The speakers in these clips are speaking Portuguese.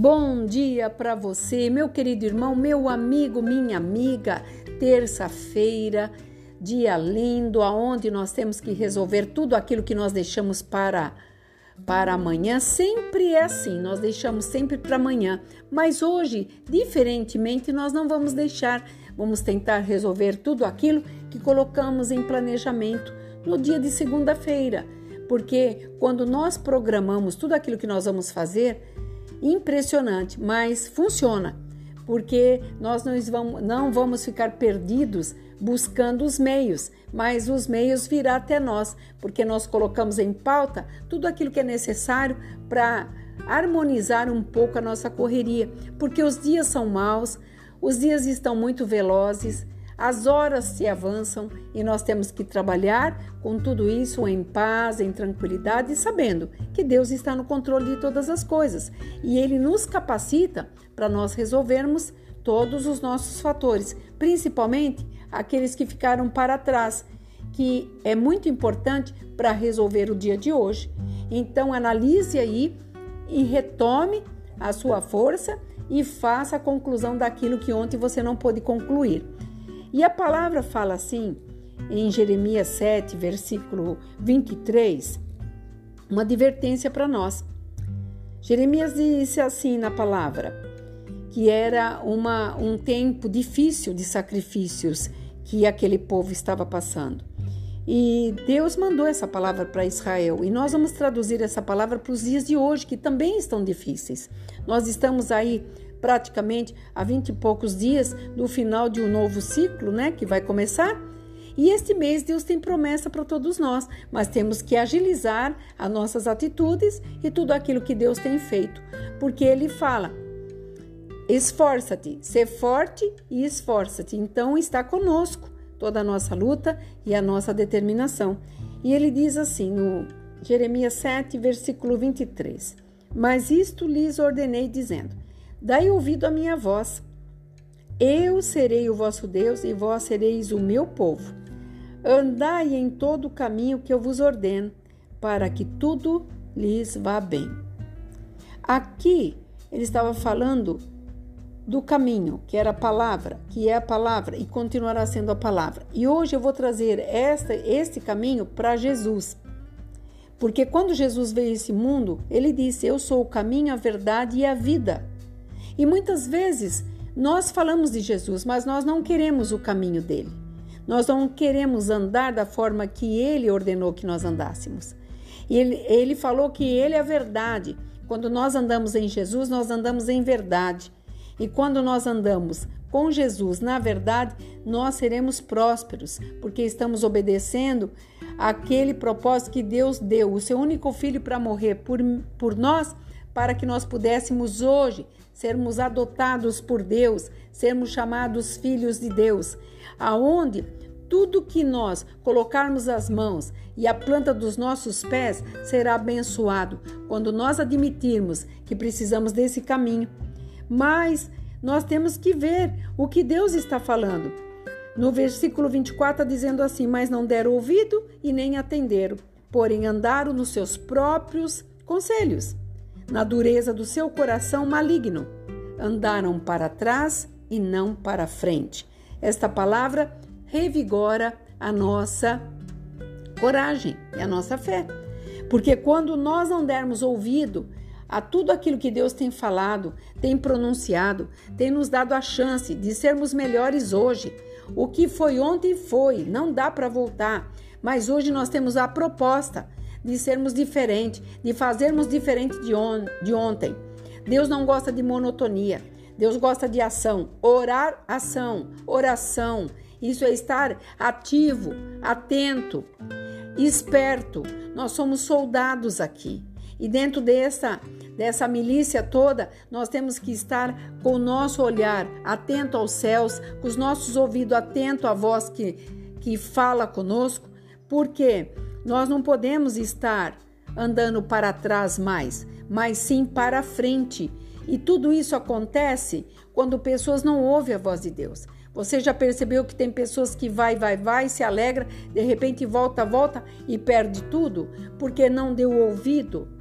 Bom dia para você, meu querido irmão, meu amigo, minha amiga. Terça-feira, dia lindo, aonde nós temos que resolver tudo aquilo que nós deixamos para para amanhã. Sempre é assim, nós deixamos sempre para amanhã. Mas hoje, diferentemente, nós não vamos deixar. Vamos tentar resolver tudo aquilo que colocamos em planejamento no dia de segunda-feira. Porque quando nós programamos tudo aquilo que nós vamos fazer, impressionante, mas funciona, porque nós não vamos, ficar perdidos buscando os meios, mas os meios virão até nós, porque nós colocamos em pauta tudo aquilo que é necessário para harmonizar um pouco a nossa correria, porque os dias são maus, os dias estão muito velozes, as horas se avançam e nós temos que trabalhar com tudo isso em paz, em tranquilidade, sabendo que Deus está no controle de todas as coisas e Ele nos capacita para nós resolvermos todos os nossos fatores, principalmente aqueles que ficaram para trás, que é muito importante para resolver o dia de hoje. Então, analise aí e retome a sua força e faça a conclusão daquilo que ontem você não pôde concluir. E a palavra fala assim, em Jeremias 7, versículo 23, uma advertência para nós. Jeremias disse assim na palavra, que era uma, um tempo difícil de sacrifícios que aquele povo estava passando. E Deus mandou essa palavra para Israel e nós vamos traduzir essa palavra para os dias de hoje, que também estão difíceis. Nós estamos aí praticamente há vinte e poucos dias do final de um novo ciclo, né, que vai começar. E este mês Deus tem promessa para todos nós, mas temos que agilizar as nossas atitudes e tudo aquilo que Deus tem feito, porque Ele fala: esforça-te, ser forte e esforça-te. Então está conosco toda a nossa luta e a nossa determinação. E ele diz assim no Jeremias 7, versículo 23: Mas isto lhes ordenei, dizendo: Dai ouvido à minha voz. Eu serei o vosso Deus e vós sereis o meu povo. Andai em todo o caminho que eu vos ordeno, para que tudo lhes vá bem. Aqui ele estava falando do caminho, que era a palavra, que é a palavra e continuará sendo a palavra. E hoje eu vou trazer esta, este caminho para Jesus. Porque quando Jesus veio a esse mundo, ele disse: Eu sou o caminho, a verdade e a vida. E muitas vezes nós falamos de Jesus, mas nós não queremos o caminho dele. Nós não queremos andar da forma que ele ordenou que nós andássemos. Ele, ele falou que ele é a verdade. Quando nós andamos em Jesus, nós andamos em verdade. E quando nós andamos com Jesus na verdade, nós seremos prósperos, porque estamos obedecendo aquele propósito que Deus deu, o seu único filho para morrer por, por nós, para que nós pudéssemos hoje sermos adotados por Deus, sermos chamados filhos de Deus, aonde tudo que nós colocarmos as mãos e a planta dos nossos pés será abençoado quando nós admitirmos que precisamos desse caminho. Mas nós temos que ver o que Deus está falando. No versículo 24 está dizendo assim: Mas não deram ouvido e nem atenderam, porém andaram nos seus próprios conselhos na dureza do seu coração maligno. Andaram para trás e não para frente. Esta palavra revigora a nossa coragem e a nossa fé. Porque quando nós não dermos ouvido a tudo aquilo que Deus tem falado, tem pronunciado, tem nos dado a chance de sermos melhores hoje. O que foi ontem foi, não dá para voltar. Mas hoje nós temos a proposta de sermos diferentes, de fazermos diferente de, on de ontem. Deus não gosta de monotonia. Deus gosta de ação. Orar, ação. Oração. Isso é estar ativo, atento, esperto. Nós somos soldados aqui. E dentro dessa, dessa milícia toda, nós temos que estar com o nosso olhar atento aos céus, com os nossos ouvidos atentos à voz que, que fala conosco, porque nós não podemos estar andando para trás mais, mas sim para frente. E tudo isso acontece quando pessoas não ouvem a voz de Deus. Você já percebeu que tem pessoas que vai, vai, vai, se alegra, de repente volta, volta e perde tudo porque não deu ouvido?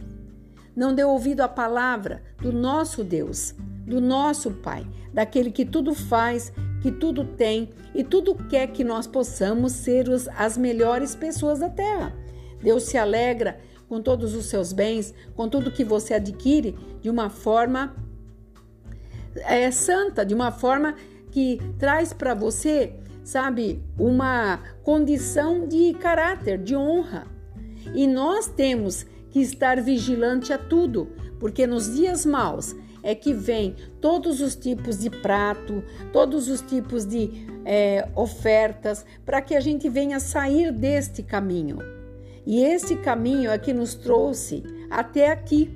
não deu ouvido à palavra do nosso Deus, do nosso Pai, daquele que tudo faz, que tudo tem e tudo quer que nós possamos ser os, as melhores pessoas da terra. Deus se alegra com todos os seus bens, com tudo que você adquire de uma forma é, santa, de uma forma que traz para você, sabe, uma condição de caráter, de honra. E nós temos que estar vigilante a tudo, porque nos dias maus é que vem todos os tipos de prato, todos os tipos de é, ofertas, para que a gente venha sair deste caminho. E esse caminho é que nos trouxe até aqui.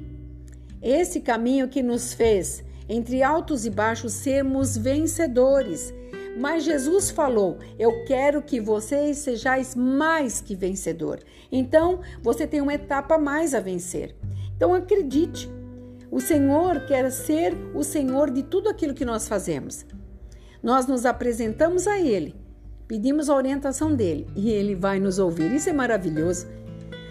Esse caminho que nos fez, entre altos e baixos, sermos vencedores. Mas Jesus falou: Eu quero que vocês sejais mais que vencedor. Então, você tem uma etapa mais a vencer. Então, acredite. O Senhor quer ser o Senhor de tudo aquilo que nós fazemos. Nós nos apresentamos a Ele, pedimos a orientação dele e Ele vai nos ouvir. Isso é maravilhoso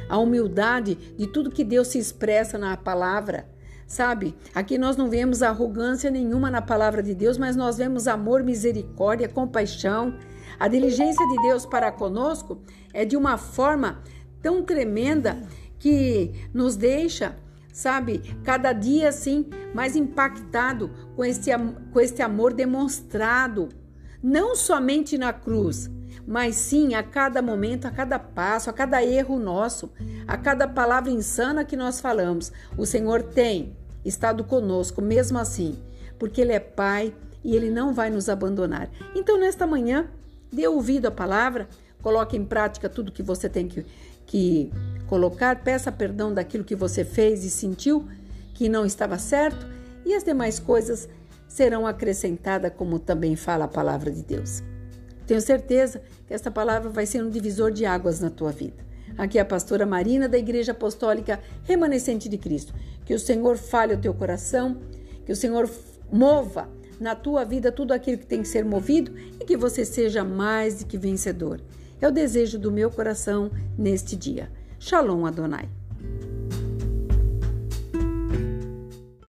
a humildade de tudo que Deus se expressa na palavra. Sabe, aqui nós não vemos arrogância nenhuma na palavra de Deus, mas nós vemos amor, misericórdia, compaixão. A diligência de Deus para conosco é de uma forma tão tremenda que nos deixa, sabe, cada dia assim mais impactado com este, com amor demonstrado, não somente na cruz, mas sim a cada momento, a cada passo, a cada erro nosso, a cada palavra insana que nós falamos. O Senhor tem estado conosco mesmo assim, porque Ele é Pai e Ele não vai nos abandonar. Então, nesta manhã, dê ouvido à palavra, coloque em prática tudo que você tem que, que colocar, peça perdão daquilo que você fez e sentiu que não estava certo, e as demais coisas serão acrescentadas, como também fala a palavra de Deus. Tenho certeza que esta palavra vai ser um divisor de águas na tua vida. Aqui é a pastora Marina da Igreja Apostólica Remanescente de Cristo. Que o Senhor fale o teu coração, que o Senhor mova na tua vida tudo aquilo que tem que ser movido e que você seja mais do que vencedor. É o desejo do meu coração neste dia. Shalom Adonai.